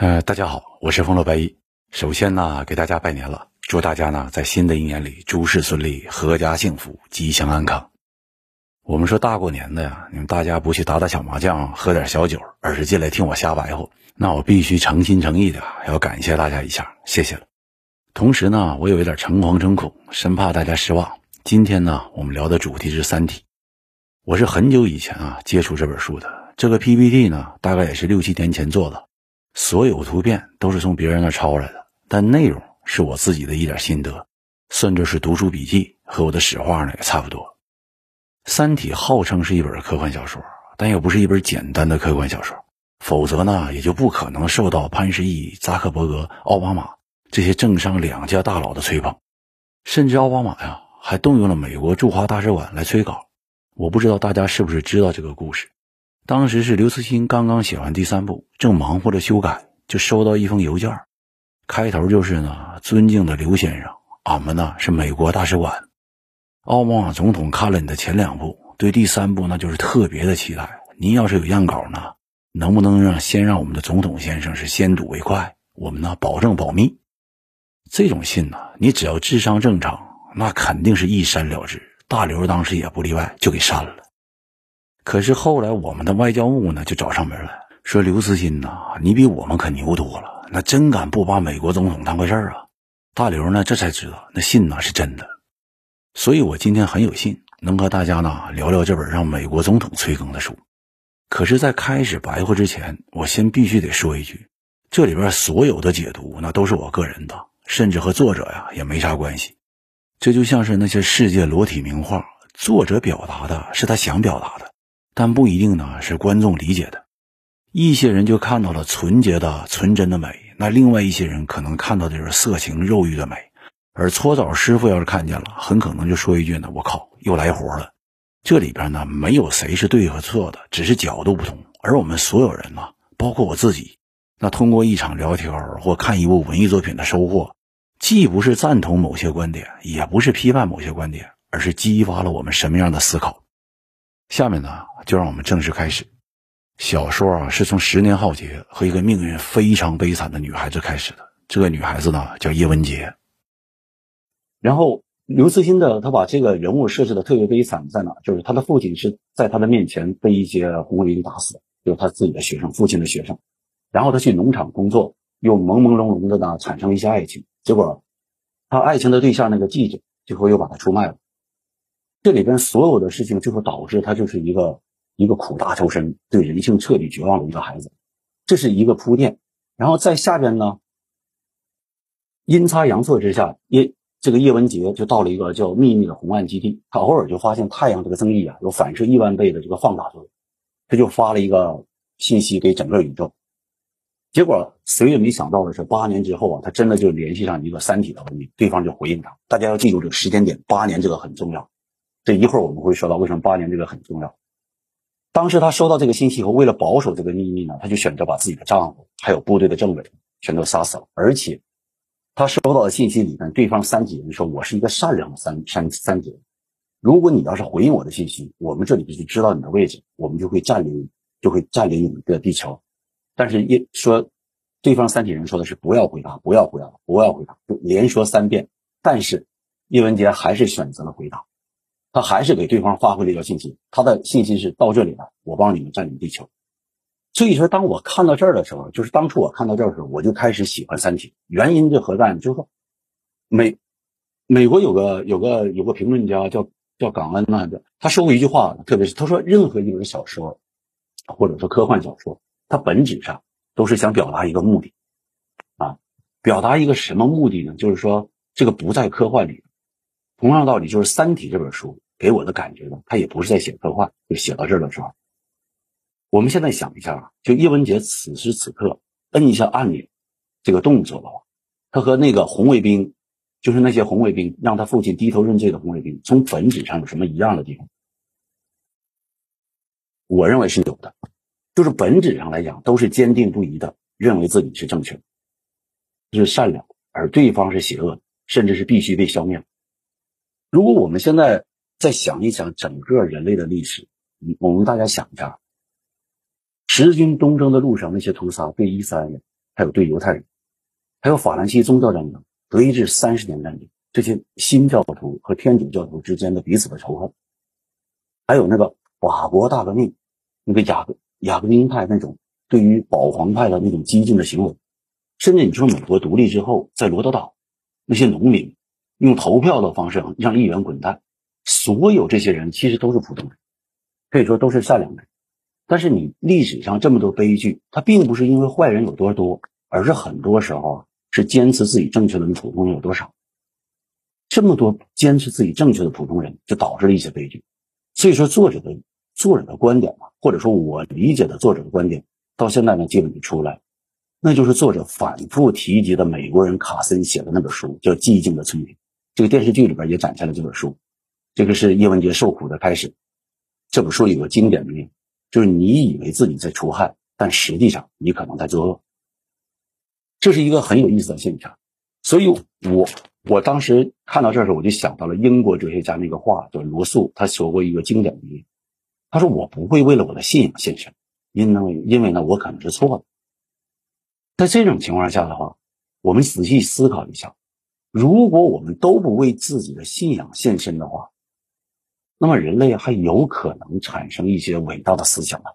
呃，大家好，我是风乐白衣。首先呢，给大家拜年了，祝大家呢在新的一年里诸事顺利，阖家幸福，吉祥安康。我们说大过年的呀，你们大家不去打打小麻将，喝点小酒，而是进来听我瞎白活，那我必须诚心诚意的要感谢大家一下，谢谢了。同时呢，我有一点诚惶诚恐，生怕大家失望。今天呢，我们聊的主题是《三体》。我是很久以前啊接触这本书的，这个 PPT 呢，大概也是六七年前做的。所有图片都是从别人那抄来的，但内容是我自己的一点心得，甚至是读书笔记和我的史话呢也差不多。《三体》号称是一本科幻小说，但又不是一本简单的科幻小说，否则呢也就不可能受到潘石屹、扎克伯格、奥巴马这些政商两家大佬的吹捧，甚至奥巴马呀还动用了美国驻华大使馆来催稿。我不知道大家是不是知道这个故事。当时是刘慈欣刚刚写完第三部，正忙活着修改，就收到一封邮件，开头就是呢：“尊敬的刘先生，俺们呢是美国大使馆，奥巴马总统看了你的前两部，对第三部那就是特别的期待。您要是有样稿呢，能不能让先让我们的总统先生是先睹为快？我们呢保证保密。这种信呢，你只要智商正常，那肯定是一删了之。大刘当时也不例外，就给删了。”可是后来，我们的外交部呢就找上门来说：“刘慈欣呐，你比我们可牛多了，那真敢不把美国总统当回事儿啊！”大刘呢这才知道那信呢是真的，所以我今天很有幸能和大家呢聊聊这本让美国总统催更的书。可是，在开始白话之前，我先必须得说一句：这里边所有的解读那都是我个人的，甚至和作者呀也没啥关系。这就像是那些世界裸体名画，作者表达的是他想表达的。但不一定呢，是观众理解的。一些人就看到了纯洁的、纯真的美，那另外一些人可能看到的就是色情、肉欲的美。而搓澡师傅要是看见了，很可能就说一句呢：“我靠，又来活了。”这里边呢，没有谁是对和错的，只是角度不同。而我们所有人呢，包括我自己，那通过一场聊天或看一部文艺作品的收获，既不是赞同某些观点，也不是批判某些观点，而是激发了我们什么样的思考。下面呢，就让我们正式开始。小说啊，是从十年浩劫和一个命运非常悲惨的女孩子开始的。这个女孩子呢，叫叶文洁。然后刘慈欣的他把这个人物设置的特别悲惨，在哪？就是他的父亲是在他的面前被一些红卫兵打死，就是他自己的学生，父亲的学生。然后他去农场工作，又朦朦胧胧的呢，产生了一些爱情。结果，他爱情的对象那个记者，最后又把他出卖了。这里边所有的事情，最后导致他就是一个一个苦大仇深、对人性彻底绝望的一个孩子，这是一个铺垫。然后在下边呢，阴差阳错之下，叶这个叶文洁就到了一个叫秘密的红岸基地，他偶尔就发现太阳这个增益啊有反射亿万倍的这个放大作用，他就发了一个信息给整个宇宙。结果谁也没想到的是，八年之后啊，他真的就联系上一个三体的文明，对方就回应他。大家要记住这个时间点，八年这个很重要。这一会儿我们会说到为什么八年这个很重要。当时他收到这个信息以后，为了保守这个秘密呢，他就选择把自己的丈夫还有部队的政委全都杀死了。而且，他收到的信息里面，对方三体人说：“我是一个善良的三三三体人，如果你要是回应我的信息，我们这里就知道你的位置，我们就会占领，就会占领你的地球。”但是，一说对方三体人说的是不要回答，不要回答，不要回答，就连说三遍。但是叶文洁还是选择了回答。他还是给对方发回了一条信息，他的信息是到这里了，我帮你们占领地球。所以说，当我看到这儿的时候，就是当初我看到这儿的时候，我就开始喜欢《三体》。原因这何在？就是说，美美国有个有个有个评论家叫叫港恩呐，他说过一句话，特别是他说，任何一本小说或者说科幻小说，它本质上都是想表达一个目的啊，表达一个什么目的呢？就是说，这个不在科幻里。同样道理，就是《三体》这本书给我的感觉呢，他也不是在写科幻。就写到这儿的时候，我们现在想一下啊，就叶文洁此时此刻摁一下按钮这个动作的话，他和那个红卫兵，就是那些红卫兵让他父亲低头认罪的红卫兵，从本质上有什么一样的地方？我认为是有的，就是本质上来讲都是坚定不移的认为自己是正确的，是善良，而对方是邪恶，甚至是必须被消灭。如果我们现在再想一想整个人类的历史，我们大家想一下，十字军东征的路上那些屠杀对伊斯兰人，还有对犹太人，还有法兰西宗教战争、德意志三十年战争，这些新教徒和天主教徒之间的彼此的仇恨，还有那个法国大革命，那个雅各雅各宾派那种对于保皇派的那种激进的行为，甚至你说美国独立之后，在罗德岛那些农民用投票的方式让议员滚蛋，所有这些人其实都是普通人，可以说都是善良的。但是你历史上这么多悲剧，它并不是因为坏人有多多，而是很多时候是坚持自己正确的普通人有多少。这么多坚持自己正确的普通人，就导致了一些悲剧。所以说，作者的作者的观点嘛，或者说我理解的作者的观点，到现在呢基本就出来，那就是作者反复提及的美国人卡森写的那本书，叫《寂静的春天》。这个电视剧里边也展现了这本书。这个是叶文洁受苦的开始。这本书有个经典名。就是你以为自己在除害，但实际上你可能在作恶，这是一个很有意思的现象。所以，我我当时看到这时候，我就想到了英国哲学家那个话，叫罗素，他说过一个经典名，他说：“我不会为了我的信仰献身，因为因为呢，我可能是错的。”在这种情况下的话，我们仔细思考一下，如果我们都不为自己的信仰献身的话，那么人类还有可能产生一些伟大的思想吗？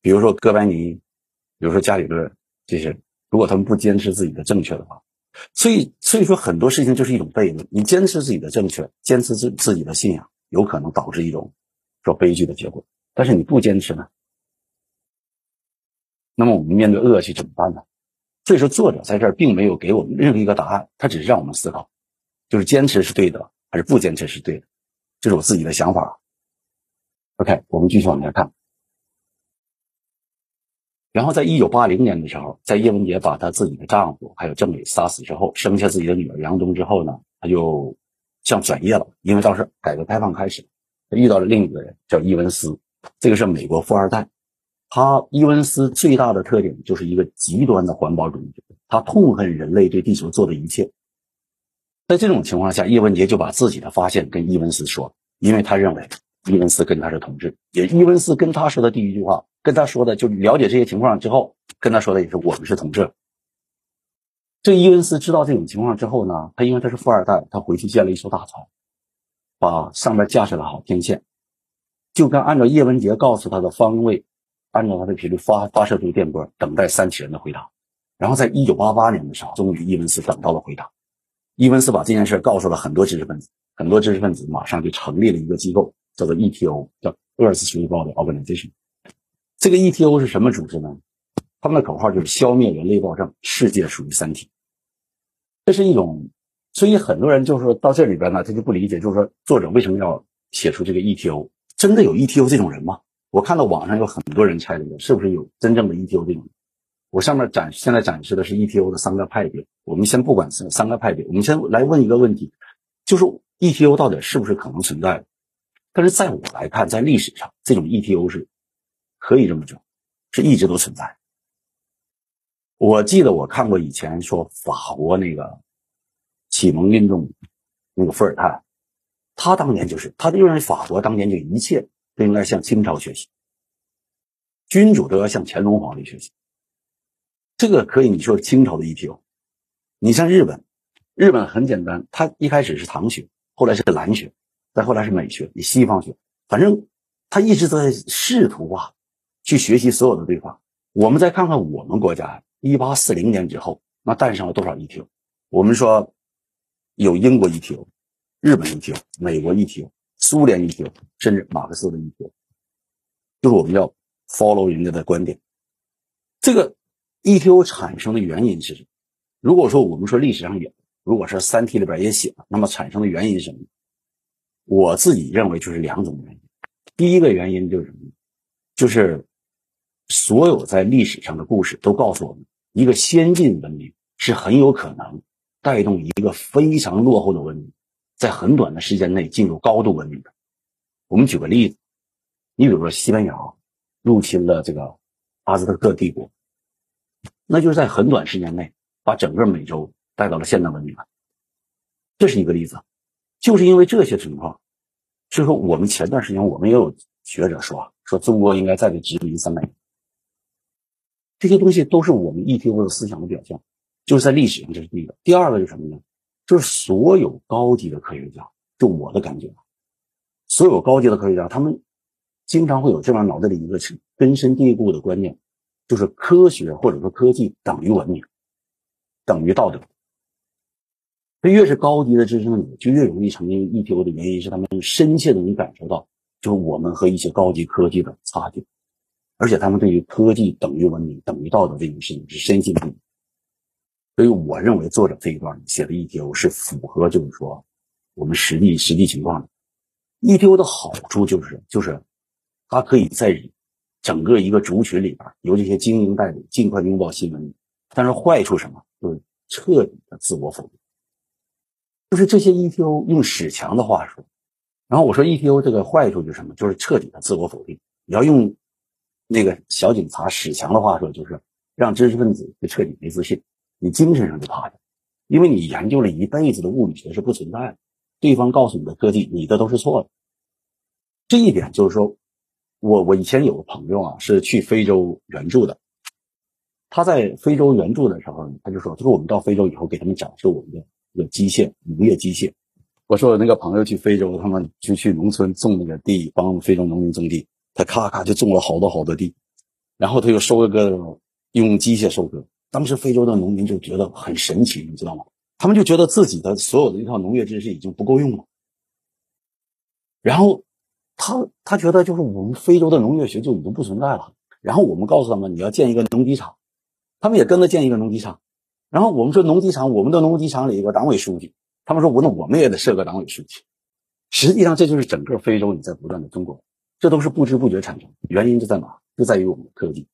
比如说哥白尼，比如说伽利略这些，如果他们不坚持自己的正确的话，所以所以说很多事情就是一种悖论。你坚持自己的正确，坚持自自己的信仰，有可能导致一种说悲剧的结果。但是你不坚持呢？那么我们面对恶去怎么办呢？所以说作者在这儿并没有给我们任何一个答案，他只是让我们思考，就是坚持是对的，还是不坚持是对的。这是我自己的想法。OK，我们继续往下看。然后，在一九八零年的时候，在叶文洁把她自己的丈夫还有郑伟杀死之后，生下自己的女儿杨东之后呢，她就像转业了，因为当时改革开放开始，遇到了另一个人叫伊文斯，这个是美国富二代。他伊文斯最大的特点就是一个极端的环保主义者，他痛恨人类对地球做的一切。在这种情况下，叶文杰就把自己的发现跟伊文斯说，因为他认为伊文斯跟他是同志。也伊文斯跟他说的第一句话，跟他说的就了解这些情况之后，跟他说的也是我们是同志。这伊文斯知道这种情况之后呢，他因为他是富二代，他回去建了一艘大船，把上面架设了好天线，就跟按照叶文杰告诉他的方位，按照他的频率发发射出电波，等待三体人的回答。然后在一九八八年的时候，终于伊文斯等到了回答。伊文斯把这件事告诉了很多知识分子，很多知识分子马上就成立了一个机构，叫做 ETO，叫 Earth School Organization。这个 ETO 是什么组织呢？他们的口号就是消灭人类暴政，世界属于三体。这是一种，所以很多人就是说到这里边呢，他就不理解，就是说作者为什么要写出这个 ETO？真的有 ETO 这种人吗？我看到网上有很多人猜测，是不是有真正的 ETO 这种？人？我上面展现在展示的是 ETO 的三个派别。我们先不管是三个派别，我们先来问一个问题，就是 ETO 到底是不是可能存在的？但是在我来看，在历史上，这种 ETO 是可以这么讲，是一直都存在。我记得我看过以前说法国那个启蒙运动那个伏尔泰，他当年就是他就认为法国当年就一切都应该向清朝学习，君主都要向乾隆皇帝学习。这个可以，你说清朝的 ETO，你像日本，日本很简单，它一开始是唐学，后来是蓝学，再后来是美学，你西方学，反正他一直在试图啊，去学习所有的对方。我们再看看我们国家，一八四零年之后，那诞生了多少 ETO？我们说有英国 ETO，日本 ETO，美国 ETO，苏联 ETO，甚至马克思的 ETO，就是我们要 follow 人家的观点，这个。ETO 产生的原因是什么？如果说我们说历史上有，如果是《三体》里边也写了，那么产生的原因是什么？我自己认为就是两种原因。第一个原因就是什么？就是所有在历史上的故事都告诉我们，一个先进文明是很有可能带动一个非常落后的文明，在很短的时间内进入高度文明的。我们举个例子，你比如说西班牙入侵了这个阿兹特克帝国。那就是在很短时间内把整个美洲带到了现代文明了，这是一个例子。就是因为这些情况，所以说我们前段时间我们也有学者说，说中国应该再给殖民三百年。这些东西都是我们 ETO 的思想的表现，就是在历史上这是第一个。第二个是什么呢？就是所有高级的科学家，就我的感觉，所有高级的科学家，他们经常会有这样脑袋里一个根深蒂固的观念，就是科学或者说科技等于文明，等于道德。他越是高级的知识分子，就越容易成为 ETO 的原因是他们深切的能感受到，就是我们和一些高级科技的差距。而且他们对于科技等于文明、等于道德这件事情是深信不疑，所以我认为作者这一段写的 ETO 是符合，就是说我们实际实际情况的。ETO 的好处就是，就是它可以在整个一个族群里边由这些精英带领，尽快拥抱新闻。但是坏处什么？就是彻底的自我否定。就是这些 ETO 用史强的话说，然后我说 ETO 这个坏处就是什么？就是彻底的自我否定。你要用。那个小警察史强的话说，就是让知识分子就彻底没自信，你精神上就趴下，因为你研究了一辈子的物理学是不存在的，对方告诉你的科技，你的都是错的。这一点就是说，我我以前有个朋友啊，是去非洲援助的，他在非洲援助的时候，他就说，他说我们到非洲以后，给他们展示我们的这个机械农业机械。我说我那个朋友去非洲，他们就去农村种那个地，帮非洲农民种地。他咔咔就种了好多好多地，然后他又收割，用机械收割。当时非洲的农民就觉得很神奇，你知道吗？他们就觉得自己的所有的一套农业知识已经不够用了。然后他他觉得就是我们非洲的农业学就已经不存在了。然后我们告诉他们你要建一个农机厂，他们也跟着建一个农机厂。然后我们说农机厂，我们的农机厂里有个党委书记，他们说我那我们也得设个党委书记。实际上这就是整个非洲你在不断的中国。这都是不知不觉产生，原因就在哪？就在于我们的科技。